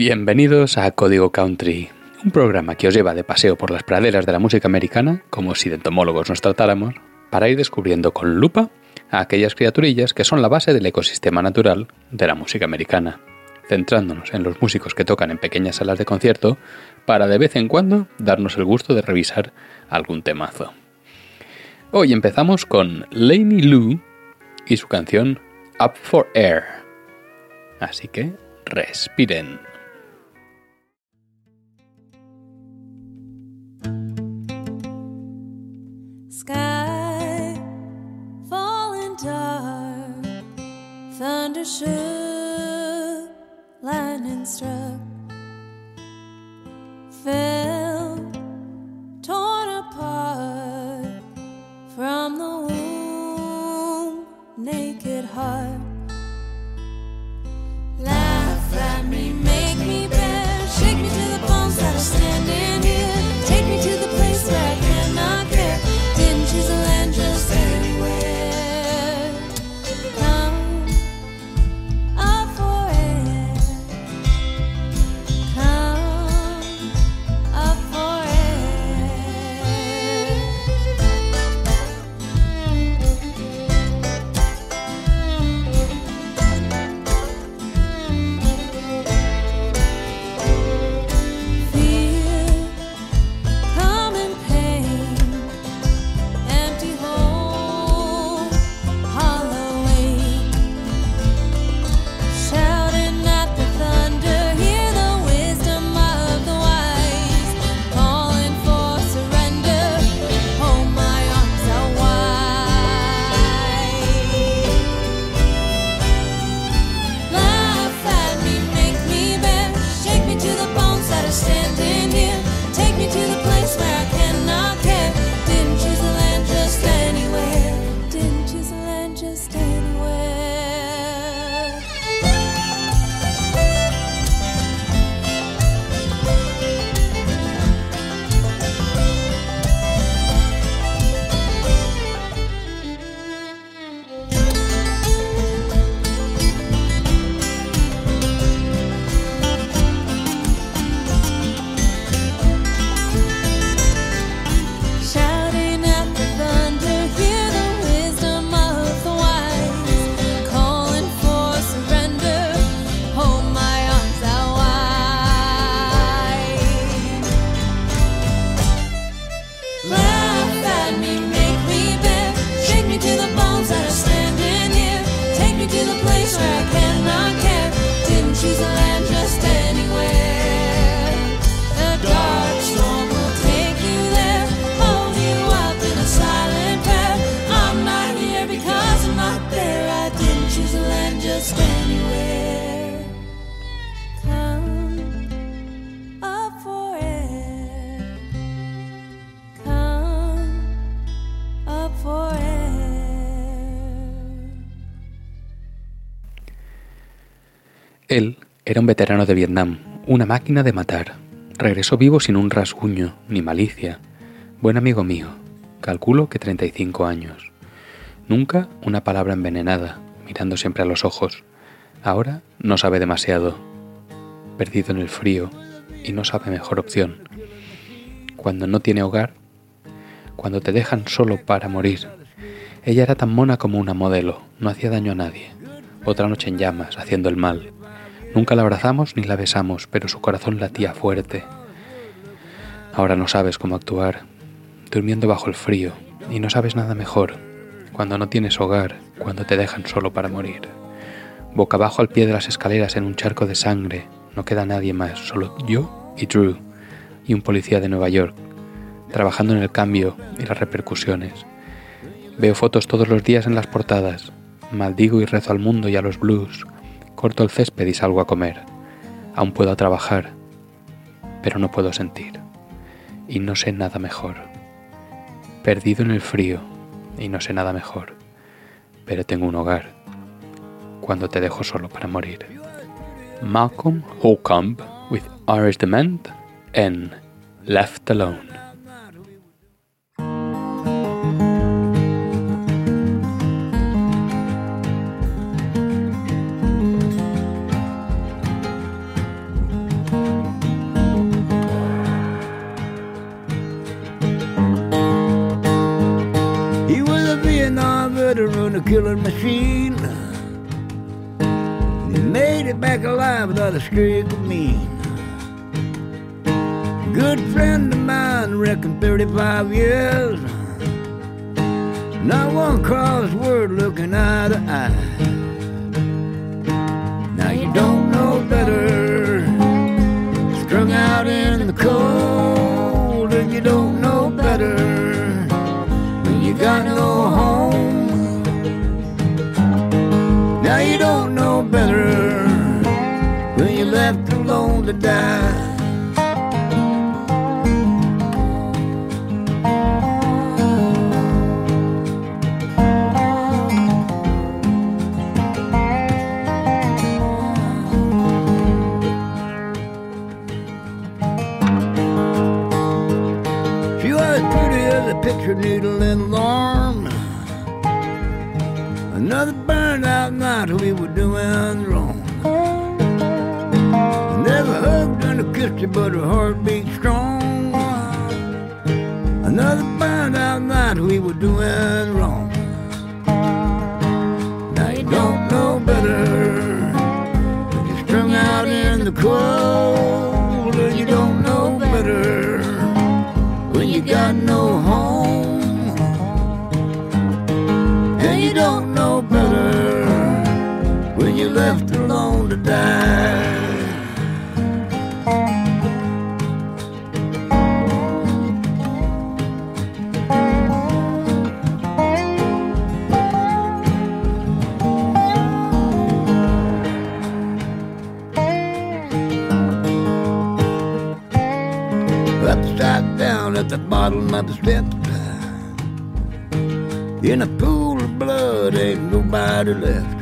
Bienvenidos a Código Country, un programa que os lleva de paseo por las praderas de la música americana, como si de entomólogos nos tratáramos, para ir descubriendo con lupa a aquellas criaturillas que son la base del ecosistema natural de la música americana, centrándonos en los músicos que tocan en pequeñas salas de concierto para de vez en cuando darnos el gusto de revisar algún temazo. Hoy empezamos con Laney Lou y su canción Up for Air. Así que respiren. Thunder shook, lightning struck, fell un veterano de Vietnam, una máquina de matar. Regresó vivo sin un rasguño ni malicia. Buen amigo mío, calculo que 35 años. Nunca una palabra envenenada, mirando siempre a los ojos. Ahora no sabe demasiado. Perdido en el frío y no sabe mejor opción. Cuando no tiene hogar, cuando te dejan solo para morir. Ella era tan mona como una modelo, no hacía daño a nadie. Otra noche en llamas, haciendo el mal. Nunca la abrazamos ni la besamos, pero su corazón latía fuerte. Ahora no sabes cómo actuar, durmiendo bajo el frío, y no sabes nada mejor, cuando no tienes hogar, cuando te dejan solo para morir. Boca abajo al pie de las escaleras en un charco de sangre, no queda nadie más, solo yo y Drew, y un policía de Nueva York, trabajando en el cambio y las repercusiones. Veo fotos todos los días en las portadas, maldigo y rezo al mundo y a los blues, corto el césped y salgo a comer. Aún puedo trabajar, pero no puedo sentir. Y no sé nada mejor. Perdido en el frío, y no sé nada mejor. Pero tengo un hogar. Cuando te dejo solo para morir. Malcolm Holcomb with Irish Dement and Left Alone. Killing machine. He made it back alive without a streak of mean. Good friend of mine, reckon 35 years. Not one cross word looking eye to eye. To die. She was pretty as a picture needle in alarm. Another burned out night we were doing wrong. Her, but her heart beat strong. Another burned out night we were doing wrong. Now you don't know better. You're strung out in the cold, and you don't know better when you got no home. And you don't know better when you're left of the. In a pool of blood, ain't nobody left.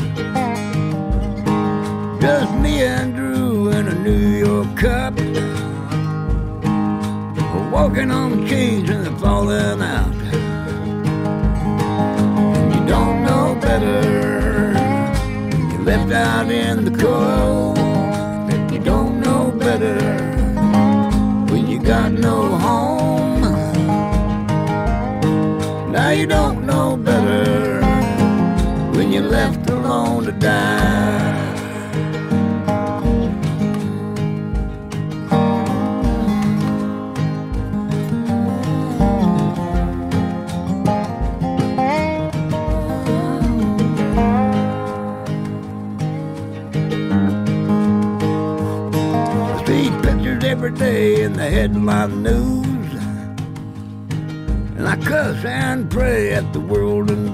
Just me and Drew in a New York cup. Walking on chains and falling out. And you don't know better. You're left out in the cold. See pictures every day in the headline news. And I cuss and pray at the world in the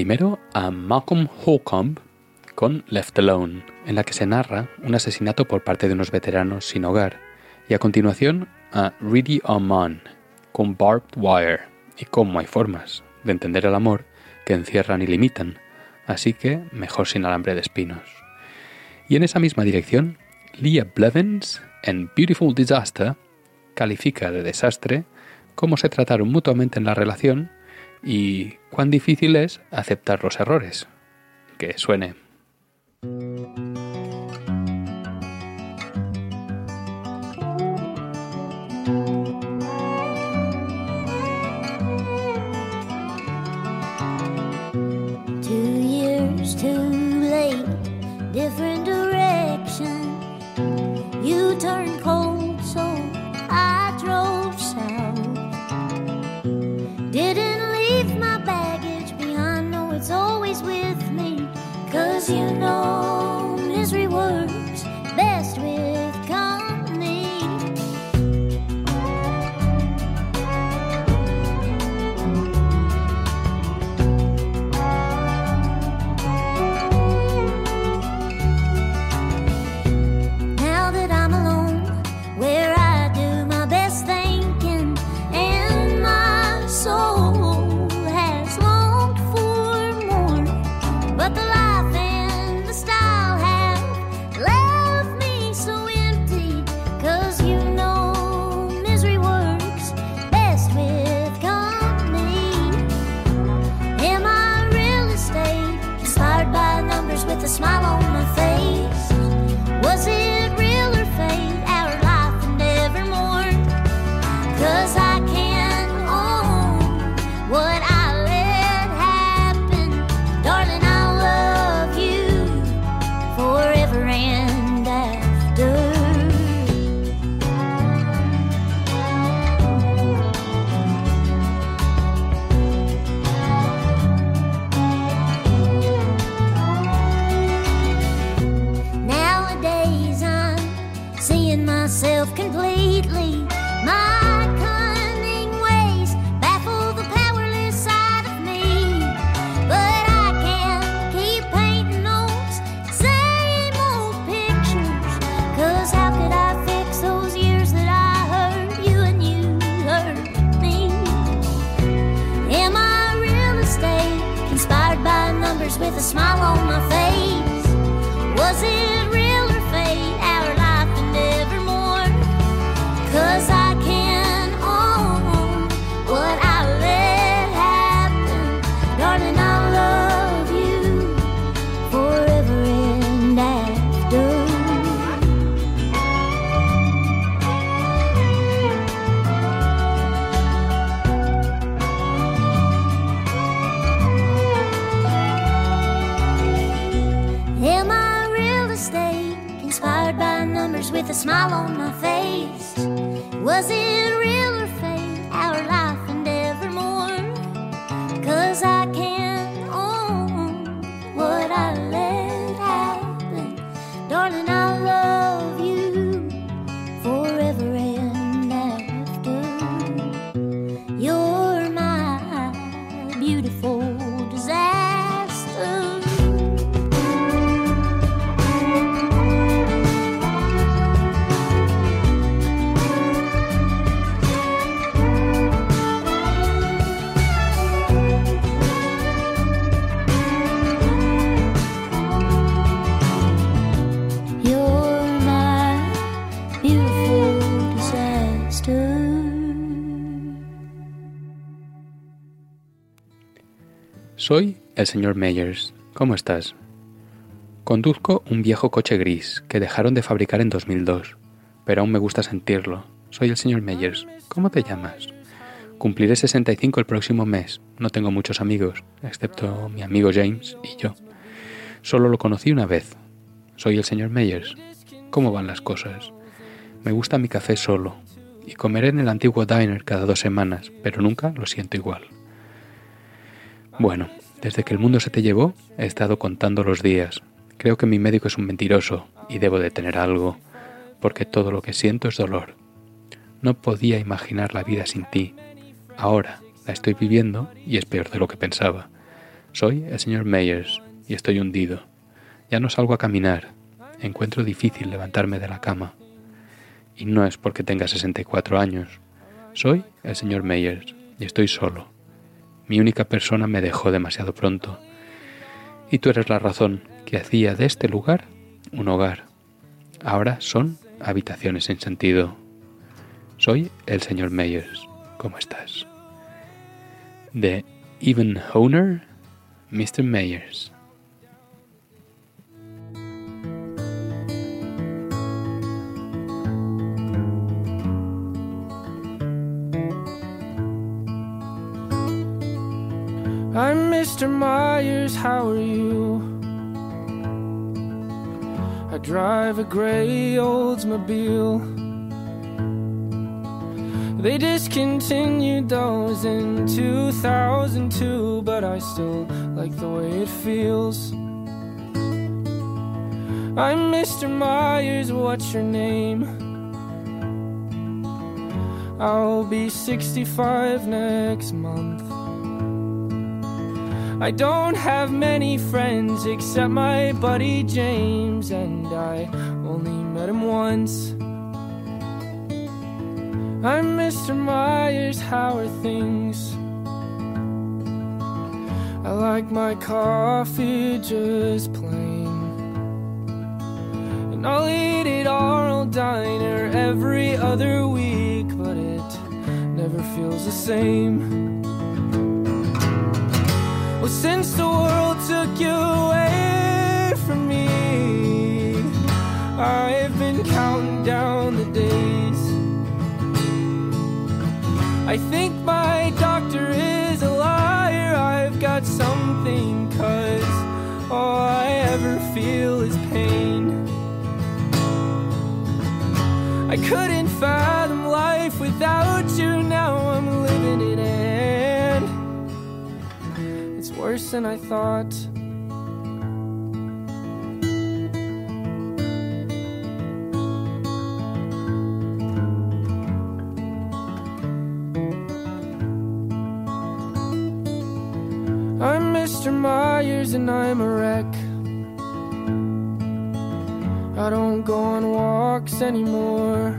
Primero a Malcolm Holcomb con Left Alone, en la que se narra un asesinato por parte de unos veteranos sin hogar, y a continuación a Reedy Oman con Barbed Wire, y cómo hay formas de entender el amor que encierran y limitan, así que mejor sin alambre de espinos. Y en esa misma dirección, Leah Blevins en Beautiful Disaster califica de desastre cómo se trataron mutuamente en la relación y cuán difícil es aceptar los errores. Que suene. different direction. You turn cold. you know a smile on smile on my face. Was it Soy el señor Meyers. ¿Cómo estás? Conduzco un viejo coche gris que dejaron de fabricar en 2002, pero aún me gusta sentirlo. Soy el señor Meyers. ¿Cómo te llamas? Cumpliré 65 el próximo mes. No tengo muchos amigos, excepto mi amigo James y yo. Solo lo conocí una vez. Soy el señor Meyers. ¿Cómo van las cosas? Me gusta mi café solo y comeré en el antiguo diner cada dos semanas, pero nunca lo siento igual. Bueno, desde que el mundo se te llevó, he estado contando los días. Creo que mi médico es un mentiroso y debo de tener algo, porque todo lo que siento es dolor. No podía imaginar la vida sin ti. Ahora la estoy viviendo y es peor de lo que pensaba. Soy el señor Meyers y estoy hundido. Ya no salgo a caminar. Encuentro difícil levantarme de la cama. Y no es porque tenga 64 años. Soy el señor Meyers y estoy solo. Mi única persona me dejó demasiado pronto. Y tú eres la razón que hacía de este lugar un hogar. Ahora son habitaciones sin sentido. Soy el señor Meyers. ¿Cómo estás? De Even Owner, Mr. Meyers. I'm Mr. Myers, how are you? I drive a gray Oldsmobile. They discontinued those in 2002, but I still like the way it feels. I'm Mr. Myers, what's your name? I'll be 65 next month. I don't have many friends except my buddy James, and I only met him once. I'm Mr. Myers, how are things? I like my coffee just plain. And I'll eat at Arnold Diner every other week, but it never feels the same. Since the world took you away from me, I've been counting down the days. I think my doctor is a liar. I've got something, cause all I ever feel is pain. I couldn't fathom life without you, now worse than I thought. I'm Mr. Myers and I'm a wreck. I don't go on walks anymore.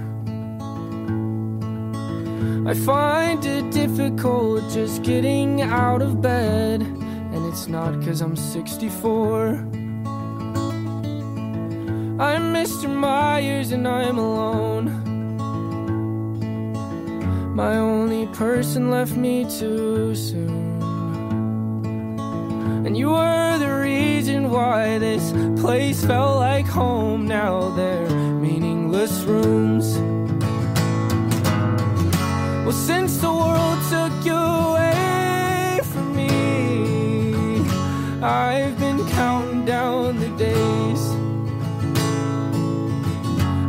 I find it difficult just getting out of bed, it's not cause I'm 64. I'm Mr. Myers and I'm alone. My only person left me too soon. And you were the reason why this place felt like home. Now they're meaningless rooms. Well, since the world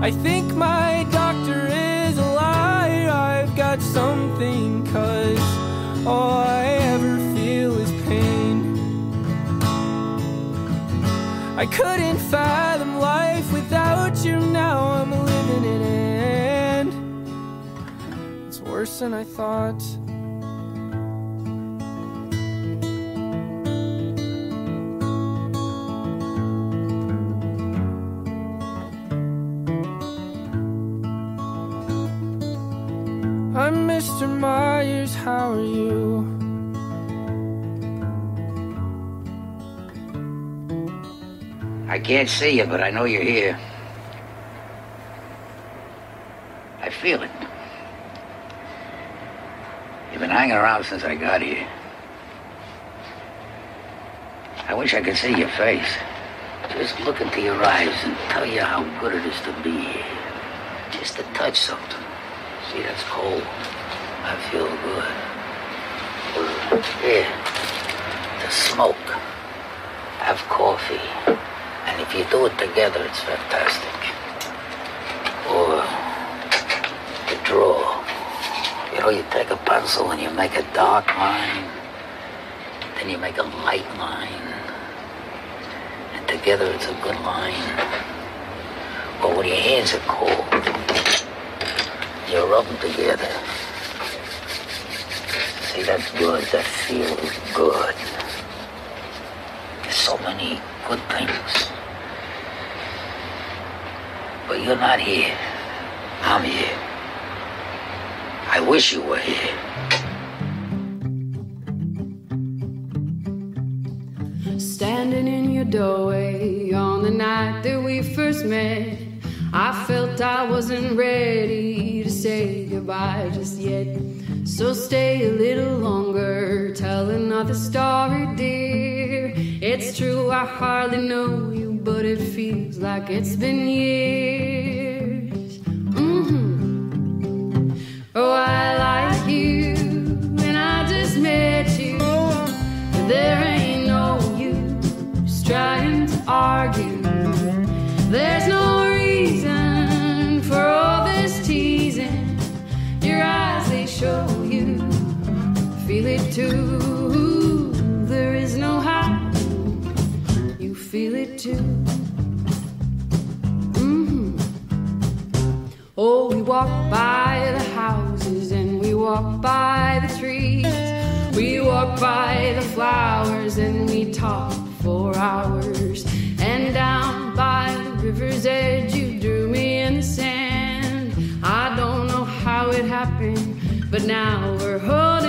I think my doctor is a liar. I've got something, cause all I ever feel is pain. I couldn't fathom life without you. Now I'm living it, and it's worse than I thought. Mr. Myers, how are you? I can't see you, but I know you're here. I feel it. You've been hanging around since I got here. I wish I could see your face. Just look into your eyes and tell you how good it is to be here. Just to touch something. See, that's cold. I feel good. Here, to smoke. Have coffee. And if you do it together, it's fantastic. Or the draw. You know, you take a pencil and you make a dark line, then you make a light line, and together it's a good line. But when your hands are cold, you rub them together. See, that's good. That feels good. There's so many good things. But you're not here. I'm here. I wish you were here. Standing in your doorway on the night that we first met, I felt I wasn't ready to say goodbye just yet. So stay a little longer, tell another story, dear. It's true, I hardly know you, but it feels like it's been years. hmm Oh, I like walk by the houses and we walk by the trees. We walk by the flowers and we talk for hours. And down by the river's edge, you drew me in the sand. I don't know how it happened, but now we're holding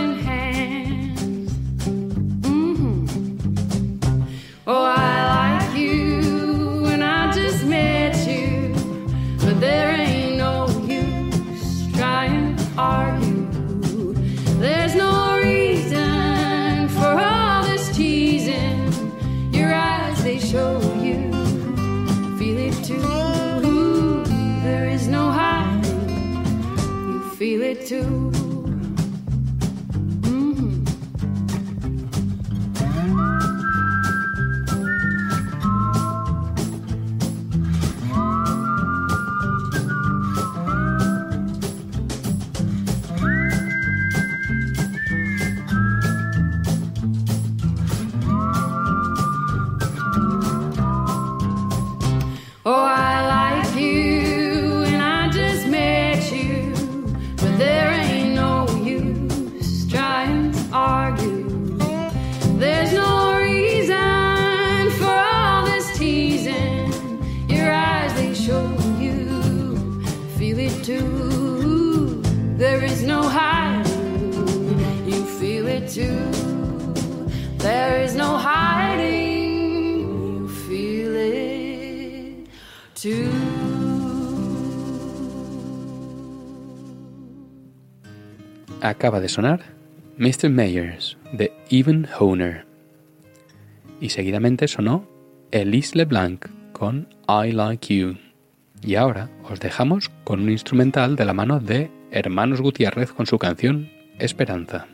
Acaba de sonar Mr. Mayers de Even Honer. Y seguidamente sonó Elise LeBlanc con I Like You. Y ahora os dejamos con un instrumental de la mano de Hermanos Gutiérrez con su canción Esperanza.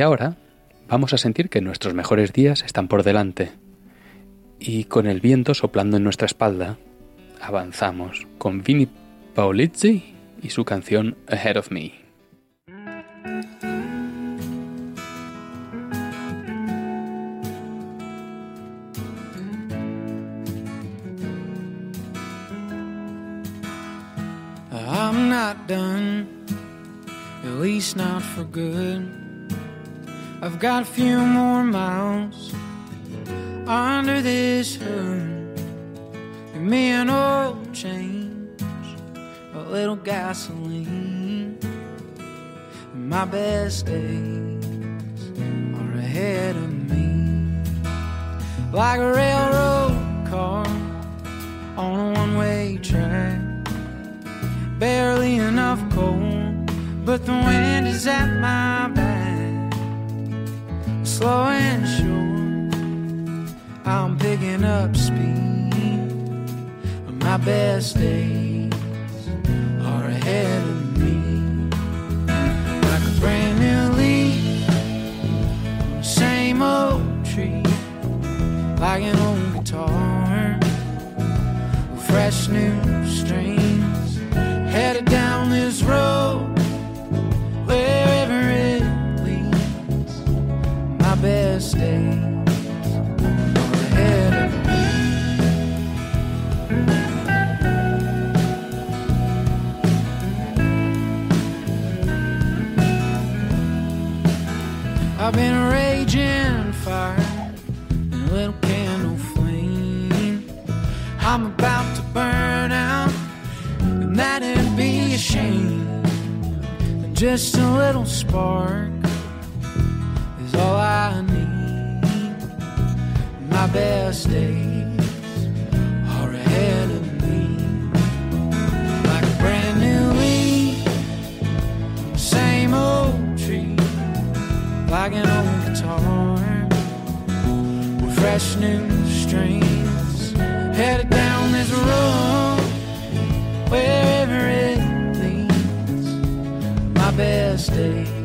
Y ahora vamos a sentir que nuestros mejores días están por delante. Y con el viento soplando en nuestra espalda, avanzamos con Vinnie Paolizzi y su canción Ahead of Me. I'm not done, at least not for good. I've got a few more miles under this hood. Give me an oil change, a little gasoline. My best days are ahead of me, like a railroad car on a one-way track barely enough coal, but the wind is at my slow and sure. I'm picking up speed. My best days are ahead of me, like a brand new leaf same old tree, like an old guitar with fresh new strings headed down this road just a little spark is all I need. My best days are ahead of me, like a brand new leaf, same old tree, like an old guitar with fresh new strings, headed down this road wherever it best days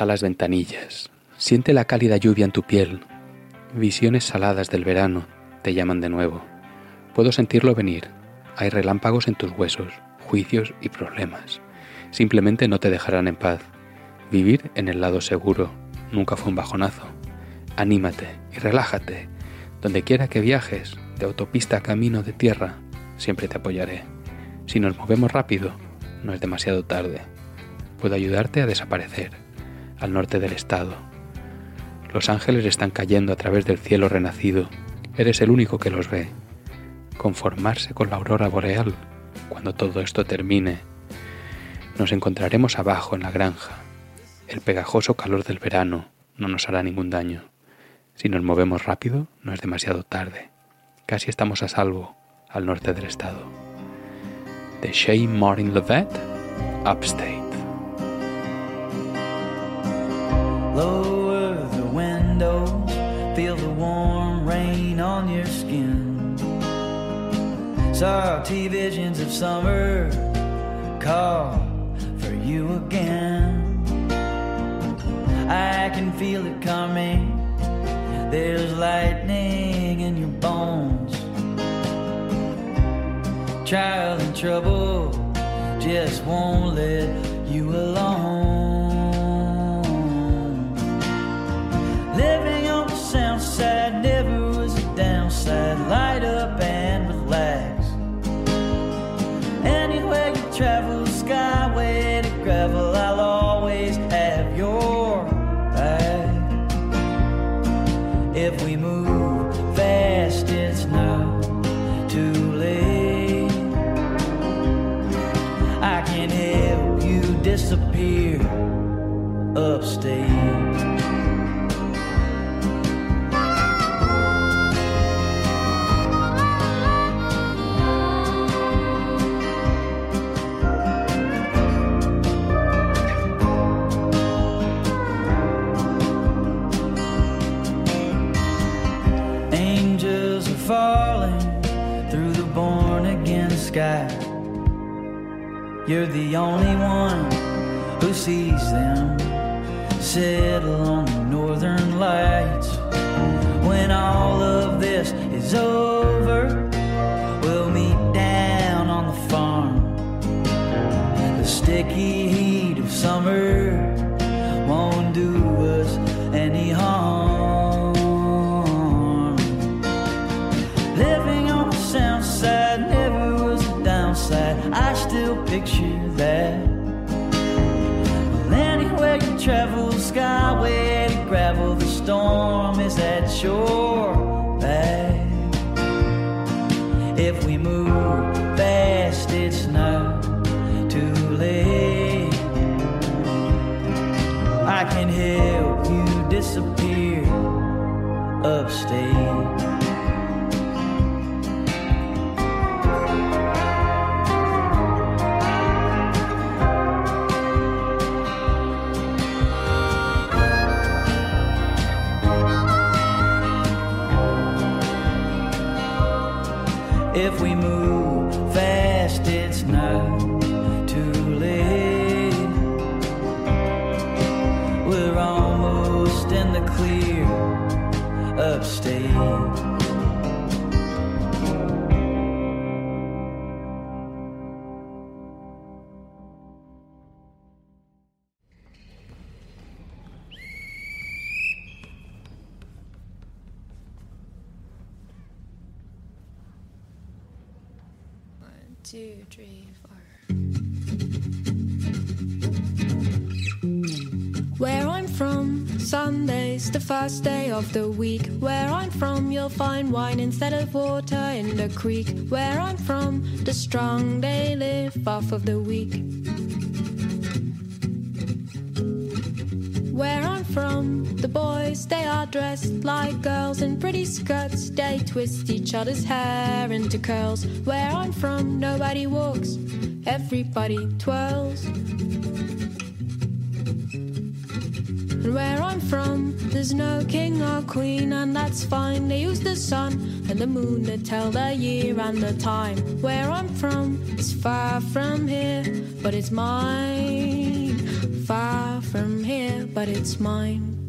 Baja las ventanillas, siente la cálida lluvia en tu piel. Visiones saladas del verano te llaman de nuevo. Puedo sentirlo venir. Hay relámpagos en tus huesos, juicios y problemas. Simplemente no te dejarán en paz. Vivir en el lado seguro nunca fue un bajonazo. Anímate y relájate. Donde quiera que viajes, de autopista a camino de tierra, siempre te apoyaré. Si nos movemos rápido, no es demasiado tarde. Puedo ayudarte a desaparecer, al norte del estado. Los ángeles están cayendo a través del cielo renacido. Eres el único que los ve. Conformarse con la aurora boreal. Cuando todo esto termine, nos encontraremos abajo en la granja. El pegajoso calor del verano no nos hará ningún daño. Si nos movemos rápido, no es demasiado tarde. Casi estamos a salvo al norte del estado. De Shea Martin Levet, Upstate. Warm rain on your skin. Salty visions of summer call for you again. I can feel it coming. There's lightning in your bones. trial and trouble just won't let you alone. Light up and relax. Anywhere you travel, skyway to gravel, I'll always have your back. If we move fast, it's not too late. I can help you disappear upstate. You're the only one who sees them settle on the northern lights. When all of this is over, we'll meet down on the farm. The sticky heat of summer storm is at your back. If we move fast, it's not too late. I can help you disappear upstate. Where I'm from, Sunday's the first day of the week. Where I'm from, you'll find wine instead of water in the creek. Where I'm from, the strong they live off of the weak. Where I'm from, the boys they are dressed like girls in pretty skirts. They twist each other's hair into curls. Where I'm from, nobody walks, everybody twirls. And where I'm from, there's no king or queen, and that's fine. They use the sun and the moon to tell the year and the time. Where I'm from is far from here, but it's mine. Far from here, but it's mine.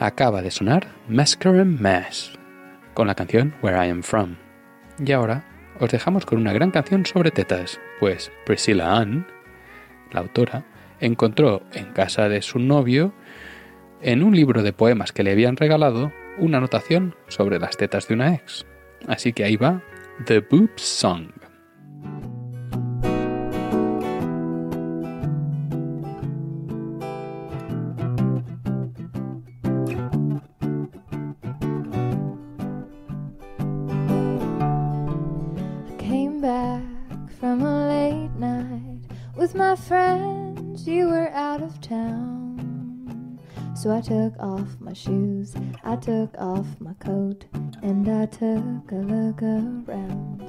Acaba de sonar Masquerade Mass con la canción Where I Am From. Y ahora os dejamos con una gran canción sobre tetas, pues Priscilla Ann, la autora, encontró en casa de su novio, en un libro de poemas que le habían regalado, una anotación sobre las tetas de una ex. Así que ahí va The Boob Song. Friends. You were out of town. So I took off my shoes, I took off my coat, and I took a look around.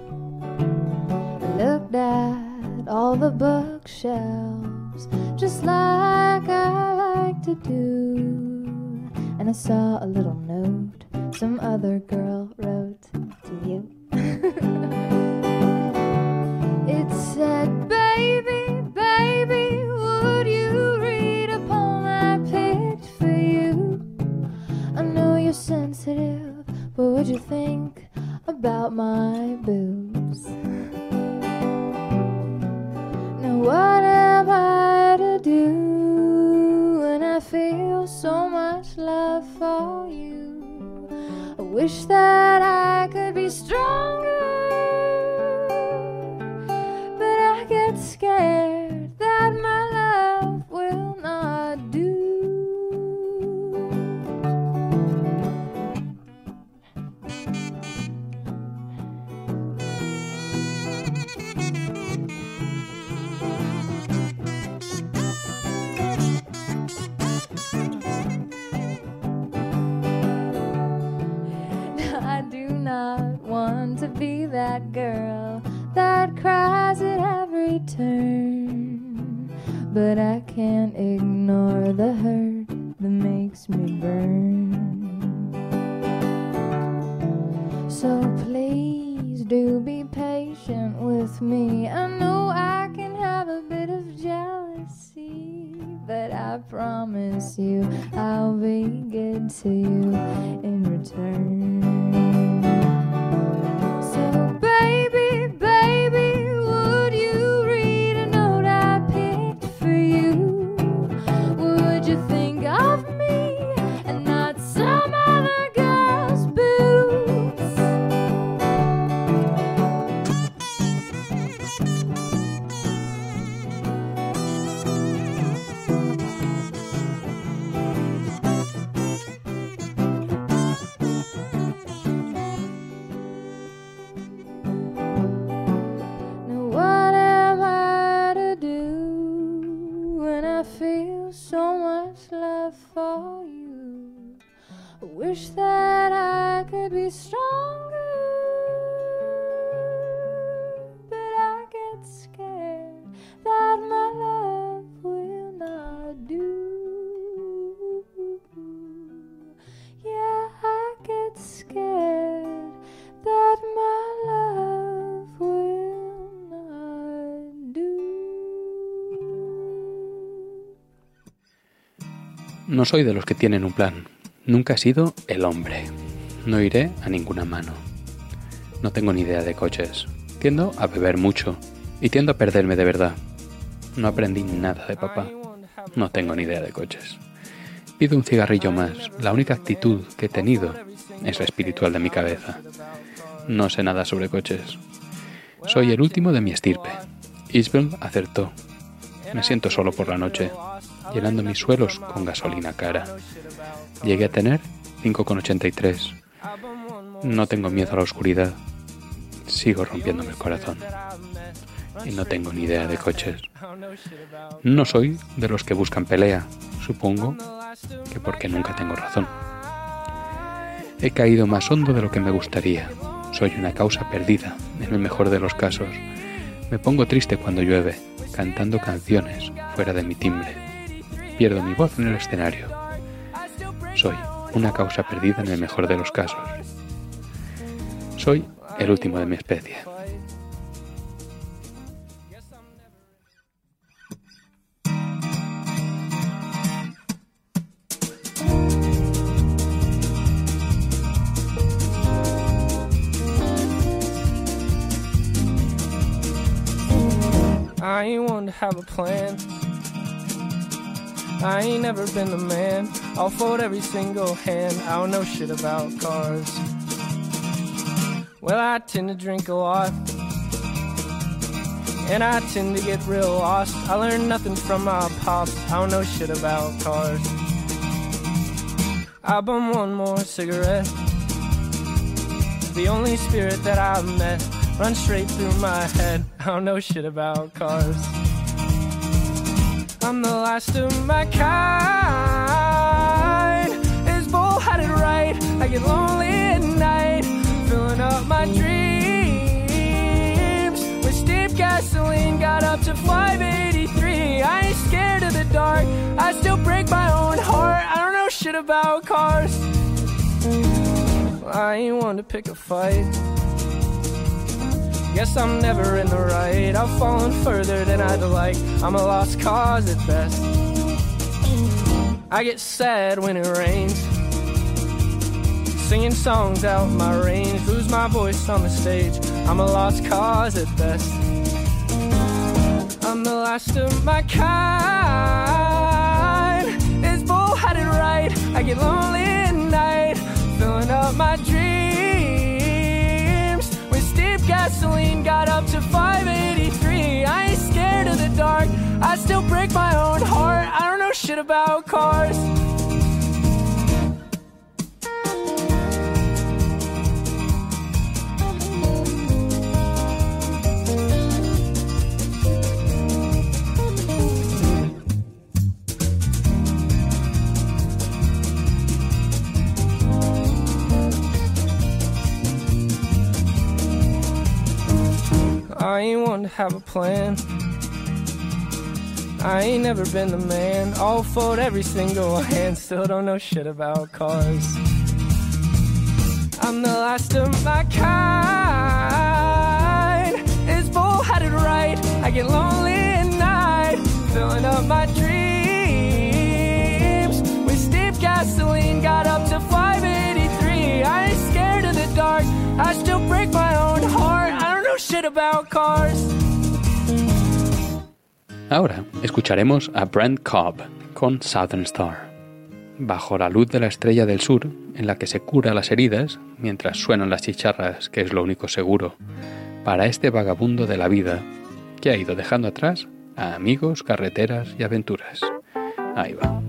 I looked at all the bookshelves, just like I like to do. And I saw a little note some other girl wrote to you. would you think about my boobs? Now, what am I to do when I feel so much love for you? I wish that I could be stronger but I get scared be that girl that cries at every turn. But I can't ignore No soy de los que tienen un plan. Nunca he sido el hombre. No iré a ninguna mano. No tengo ni idea de coches. Tiendo a beber mucho y tiendo a perderme de verdad. No aprendí nada de papá. No tengo ni idea de coches. Pido un cigarrillo más. La única actitud que he tenido es la espiritual de mi cabeza. No sé nada sobre coches. Soy el último de mi estirpe. Isbel acertó. Me siento solo por la noche, llenando mis suelos con gasolina cara. Llegué a tener 5,83. No tengo miedo a la oscuridad. Sigo rompiéndome el corazón. Y no tengo ni idea de coches. No soy de los que buscan pelea. Supongo que porque nunca tengo razón. He caído más hondo de lo que me gustaría. Soy una causa perdida, en el mejor de los casos. Me pongo triste cuando llueve, cantando canciones fuera de mi timbre pierdo mi voz en el escenario. Soy una causa perdida en el mejor de los casos. Soy el último de mi especie. I ain't never been the man. I'll fold every single hand. I don't know shit about cars. Well, I tend to drink a lot. And I tend to get real lost. I learned nothing from my pops. I don't know shit about cars. I bum one more cigarette. The only spirit that I've met runs straight through my head. I don't know shit about cars. I'm the last of my kind. Isbell had it right? I get lonely at night, filling up my dreams with steep gasoline. Got up to 583. I ain't scared of the dark. I still break my own heart. I don't know shit about cars. I ain't one to pick a fight. Guess I'm never in the right. I've fallen further than I'd like. I'm a lost cause at best. I get sad when it rains. Singing songs out my range. Lose my voice on the stage. I'm a lost cause at best. I'm the last of my kind. Isbell had it right? I get lonely at night, filling up my dreams gasoline. Got up to 583. I ain't scared of the dark. I still break my own heart. I don't know shit about cars. I ain't one to have a plan. I ain't never been the man. I'll fold every single hand. Still don't know shit about cars. I'm the last of my kind. Isbell had it right? I get lonely at night, filling up my dreams with steep gasoline. Ahora escucharemos a Brent Cobb con Southern Star. Bajo la luz de la estrella del sur, en la que se cura las heridas mientras suenan las chicharras, que es lo único seguro, para este vagabundo de la vida que ha ido dejando atrás a amigos, carreteras y aventuras. Ahí va.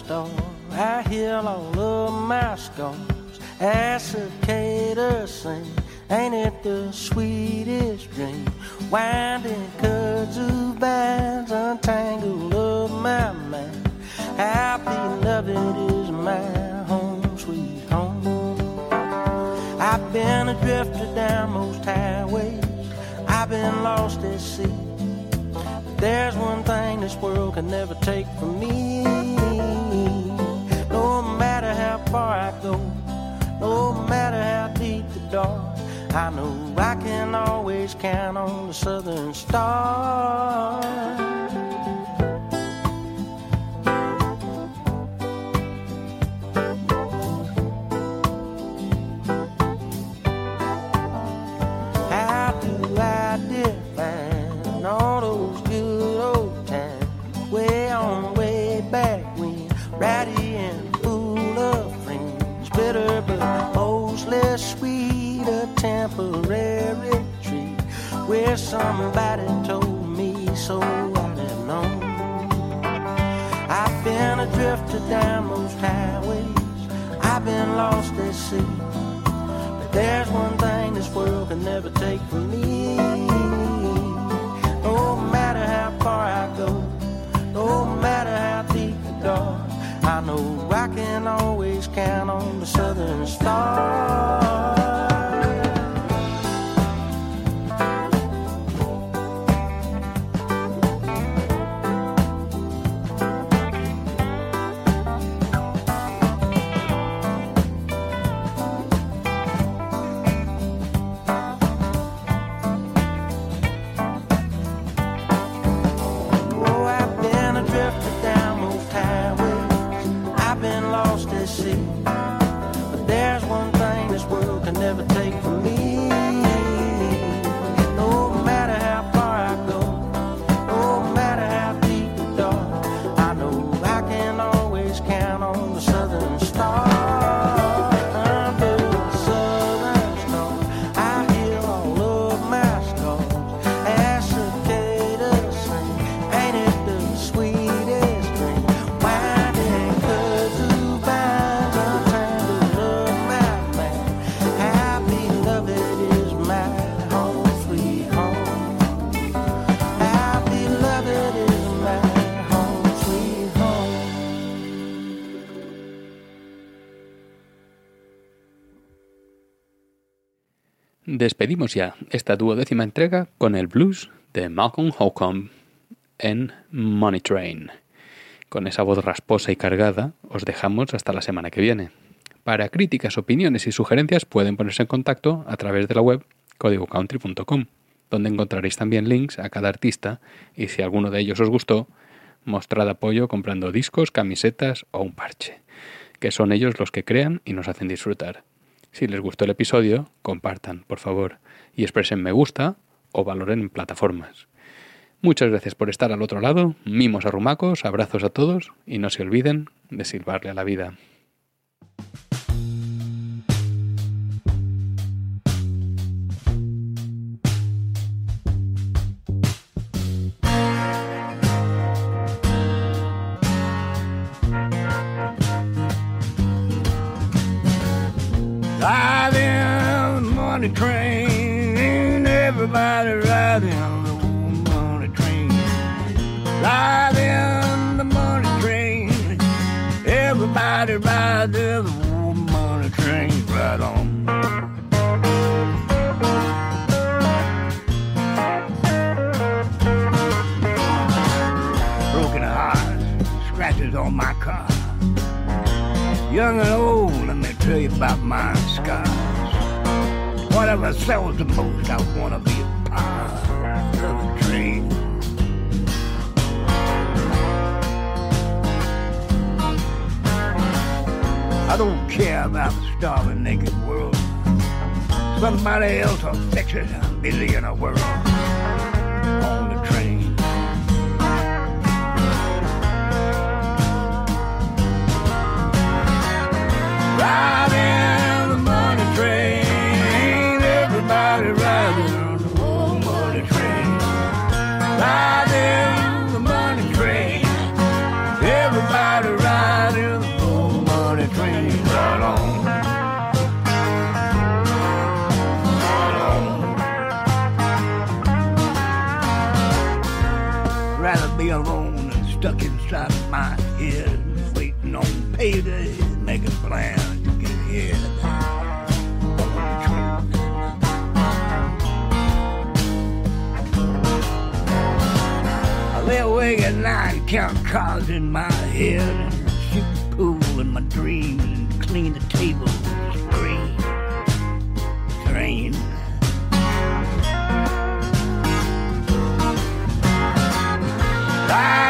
Star, I hear all of my scars. As cicadas sing, ain't it the sweetest dream? Winding kudzu bands untangle of my mind. Happy loving is my home, sweet home. I've been a drifter down most highways. I've been lost at sea. There's one thing this world can never take from me. Far I go, no matter how deep the dark, I know I can always count on the southern star. Temporary treat where somebody told me so I'd have known. I've been adrift down those highways, I've been lost at sea. But there's one thing this world can never take from me. No matter how far I go, no matter how deep the dark, I know I can always count on the southern star. Despedimos ya esta duodécima entrega con el blues de Malcolm Holcomb en Money Train. Con esa voz rasposa y cargada, os dejamos hasta la semana que viene. Para críticas, opiniones y sugerencias pueden ponerse en contacto a través de la web códigocountry.com, donde encontraréis también links a cada artista y si alguno de ellos os gustó, mostrad apoyo comprando discos, camisetas o un parche, que son ellos los que crean y nos hacen disfrutar. Si les gustó el episodio, compartan, por favor, y expresen me gusta o valoren en plataformas. Muchas gracias por estar al otro lado, mimos arrumacos, abrazos a todos y no se olviden de silbarle a la vida. Everybody riding the money train. Ride in the money train, everybody ride in the money train. Right on. Broken heart, scratches on my car. Young and old, let me tell you about my scars. Whatever sells the most, I wanna be I don't care about the starving naked world. Somebody else will fix it. I'm busy in a world count cards in my head, and shoot pool in my dreams, and clean the table, scream, drain. Riding